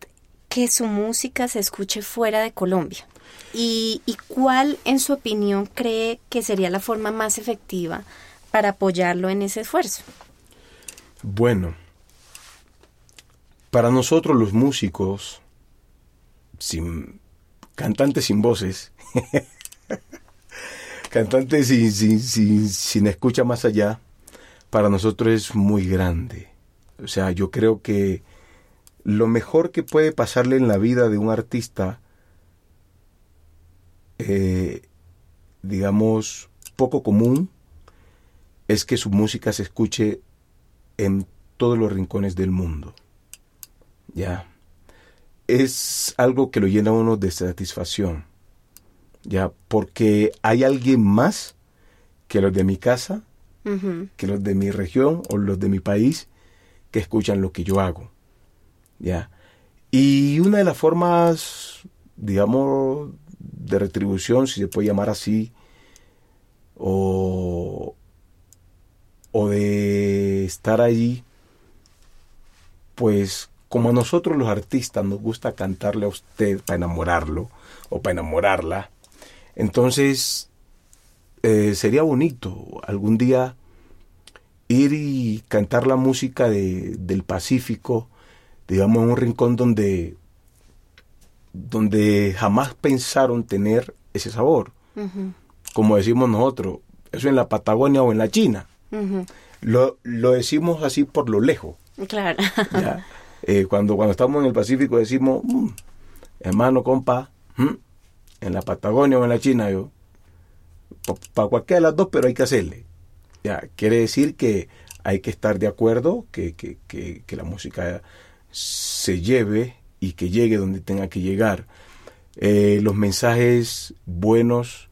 que su música se escuche fuera de Colombia? ¿Y, y cuál, en su opinión, cree que sería la forma más efectiva para apoyarlo en ese esfuerzo? Bueno, para nosotros los músicos, sin cantantes sin voces, cantantes sin, sin, sin, sin escucha más allá, para nosotros es muy grande. O sea, yo creo que lo mejor que puede pasarle en la vida de un artista, eh, digamos, poco común, es que su música se escuche en todos los rincones del mundo. Ya. Es algo que lo llena a uno de satisfacción. Ya, porque hay alguien más que los de mi casa, Que los de mi región o los de mi país que escuchan lo que yo hago. ¿Ya? Y una de las formas, digamos, de retribución, si se puede llamar así, o, o de estar allí, pues como a nosotros los artistas nos gusta cantarle a usted para enamorarlo o para enamorarla, entonces eh, sería bonito algún día ir y cantar la música de, del Pacífico, digamos, en un rincón donde, donde jamás pensaron tener ese sabor. Como decimos nosotros, eso en la Patagonia o en la China. Lo, lo decimos así por lo lejos. Claro. ¿ya? Eh, cuando, cuando estamos en el Pacífico decimos, "Mm, hermano, compa, mm, en la Patagonia o en la China, yo, para cualquiera de las dos, pero hay que hacerle. Ya, quiere decir que hay que estar de acuerdo, que, que, que, la música se lleve y que llegue donde tenga que llegar. Eh, los mensajes buenos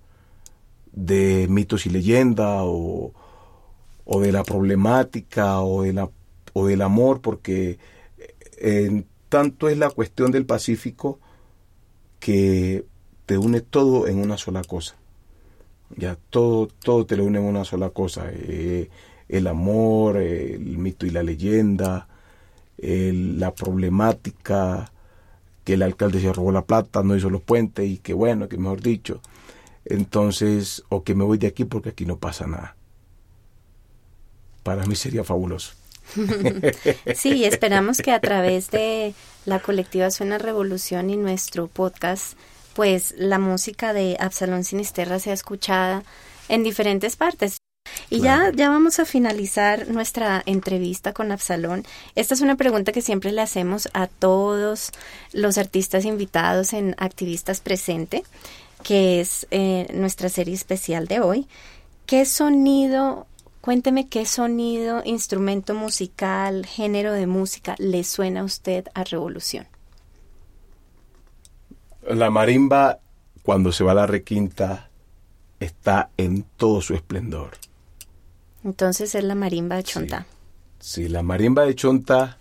de mitos y leyenda o, o de la problemática o, de la, o del amor, porque en tanto es la cuestión del Pacífico que te une todo en una sola cosa. Ya todo, todo te lo une en una sola cosa. eh, el amor, el mito y la leyenda, la problemática, que el alcalde se robó la plata, no hizo los puentes y que bueno, que mejor dicho. Entonces, o que me voy de aquí porque aquí no pasa nada. para mí sería fabuloso. sí, esperamos que a través de la colectiva Suena Revolución y nuestro podcast, pues la música de Absalón Sinisterra sea escuchada en diferentes partes. Y ya, ya vamos a finalizar nuestra entrevista con Absalón. Esta es una pregunta que siempre le hacemos a todos los artistas invitados en Activistas Presente, que es eh, nuestra serie especial de hoy. ¿Qué sonido, cuénteme qué sonido, instrumento musical, género de música le suena a usted a Revolución? La marimba, cuando se va a la requinta, está en todo su esplendor. Entonces es la marimba de Chonta. Sí. la marimba de Chonta,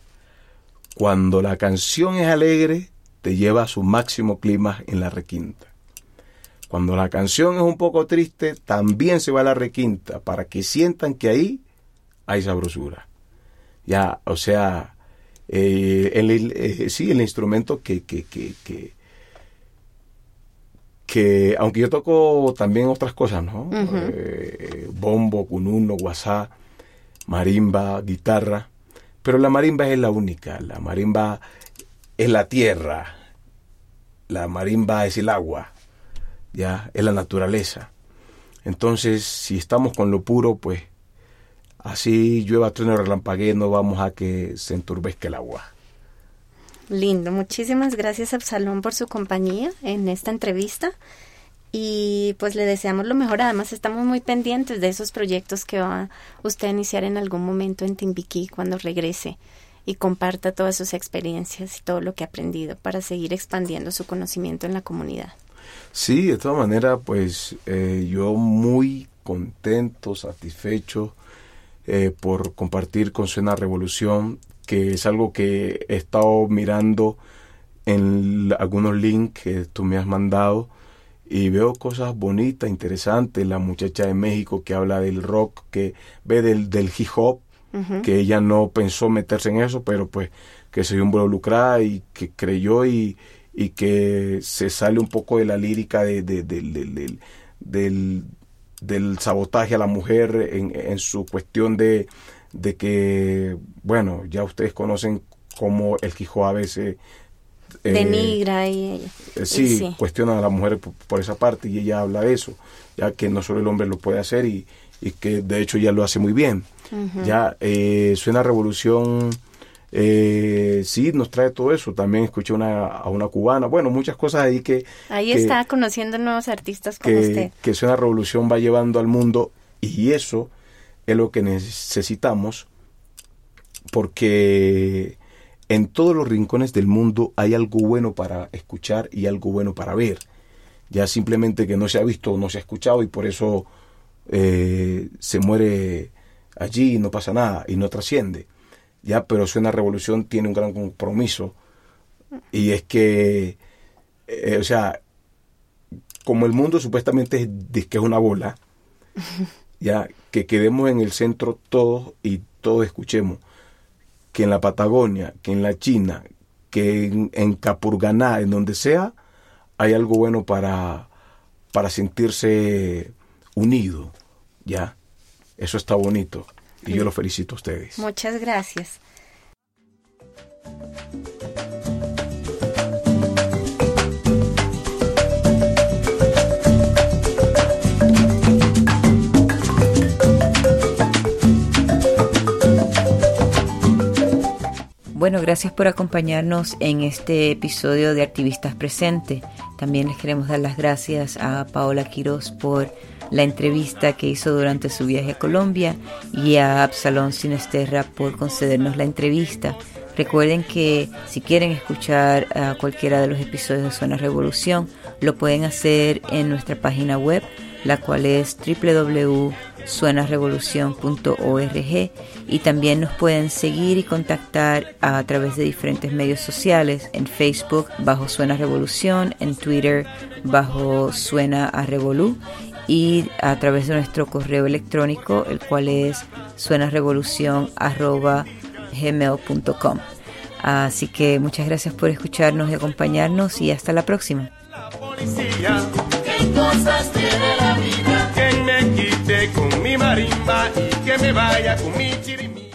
cuando la canción es alegre, te lleva a su máximo clima en la requinta. Cuando la canción es un poco triste, también se va a la requinta para que sientan que ahí hay sabrosura. Ya, o sea, eh, el, eh, sí, el instrumento que, que, que, que, que aunque yo toco también otras cosas, ¿no? Eh, bombo, cununo, guasá, marimba, guitarra, pero la marimba es la única, la marimba es la tierra, la marimba es el agua, ya, es la naturaleza. Entonces, si estamos con lo puro, pues así llueva, trueno, relampaguee, no vamos a que se enturbezca el agua. Lindo, muchísimas gracias Absalón por su compañía en esta entrevista y pues le deseamos lo mejor. Además estamos muy pendientes de esos proyectos que va usted a iniciar en algún momento en Timbiquí cuando regrese y comparta todas sus experiencias y todo lo que ha aprendido para seguir expandiendo su conocimiento en la comunidad. Sí, de todas maneras, pues eh, yo muy contento, satisfecho eh, por compartir con Suena Revolución que es algo que he estado mirando en algunos links que tú me has mandado y veo cosas bonitas, interesantes. La muchacha de México que habla del rock, que ve del, del hip hop, que ella no pensó meterse en eso, pero pues que se vio involucrada y que creyó y, y que se sale un poco de la lírica de, del, del, sabotaje a la mujer en, en su cuestión de, de que, bueno, ya ustedes conocen cómo el Quijote a veces... Eh, Denigra y... Eh, sí, cuestiona a la mujer por, esa parte y ella habla de eso, ya que no solo el hombre lo puede hacer y, y que de hecho ya lo hace muy bien. Ya eh, suena revolución, eh, sí, nos trae todo eso. También escuché una, a una cubana, bueno, muchas cosas ahí que... Ahí está conociendo nuevos artistas como que, usted. Que suena revolución va llevando al mundo y eso es lo que necesitamos porque en todos los rincones del mundo hay algo bueno para escuchar y algo bueno para ver. Ya simplemente que no se ha visto o no se ha escuchado y por eso eh, se muere allí y no pasa nada y no trasciende. Ya, pero Suena Revolución tiene un gran compromiso y es que, eh, o sea, como el mundo supuestamente es, que es una bola, ya que quedemos en el centro todos y todos escuchemos que en la Patagonia, que en la China, que en, en Capurganá, en donde sea, hay algo bueno para, para sentirse unido, ¿ya? Eso está bonito y yo lo felicito a ustedes. Muchas gracias. Bueno, gracias por acompañarnos en este episodio de Activistas Presente. También les queremos dar las gracias a Paola Quiroz por la entrevista que hizo durante su viaje a Colombia y a Absalón Sinesterra por concedernos la entrevista. Recuerden que si quieren escuchar a cualquiera de los episodios de Zona Revolución, lo pueden hacer en nuestra página web, la cual es www suenarevolución.org y también nos pueden seguir y contactar a través de diferentes medios sociales, en Facebook bajo Suena Revolución, en Twitter bajo Suena a Revolú y a través de nuestro correo electrónico, el cual es suenarevolución.gmail.com. Así que muchas gracias por escucharnos y acompañarnos y hasta la próxima. La policía, ¿qué cosas tiene la con mi marimba y que me vaya con mi chirimí.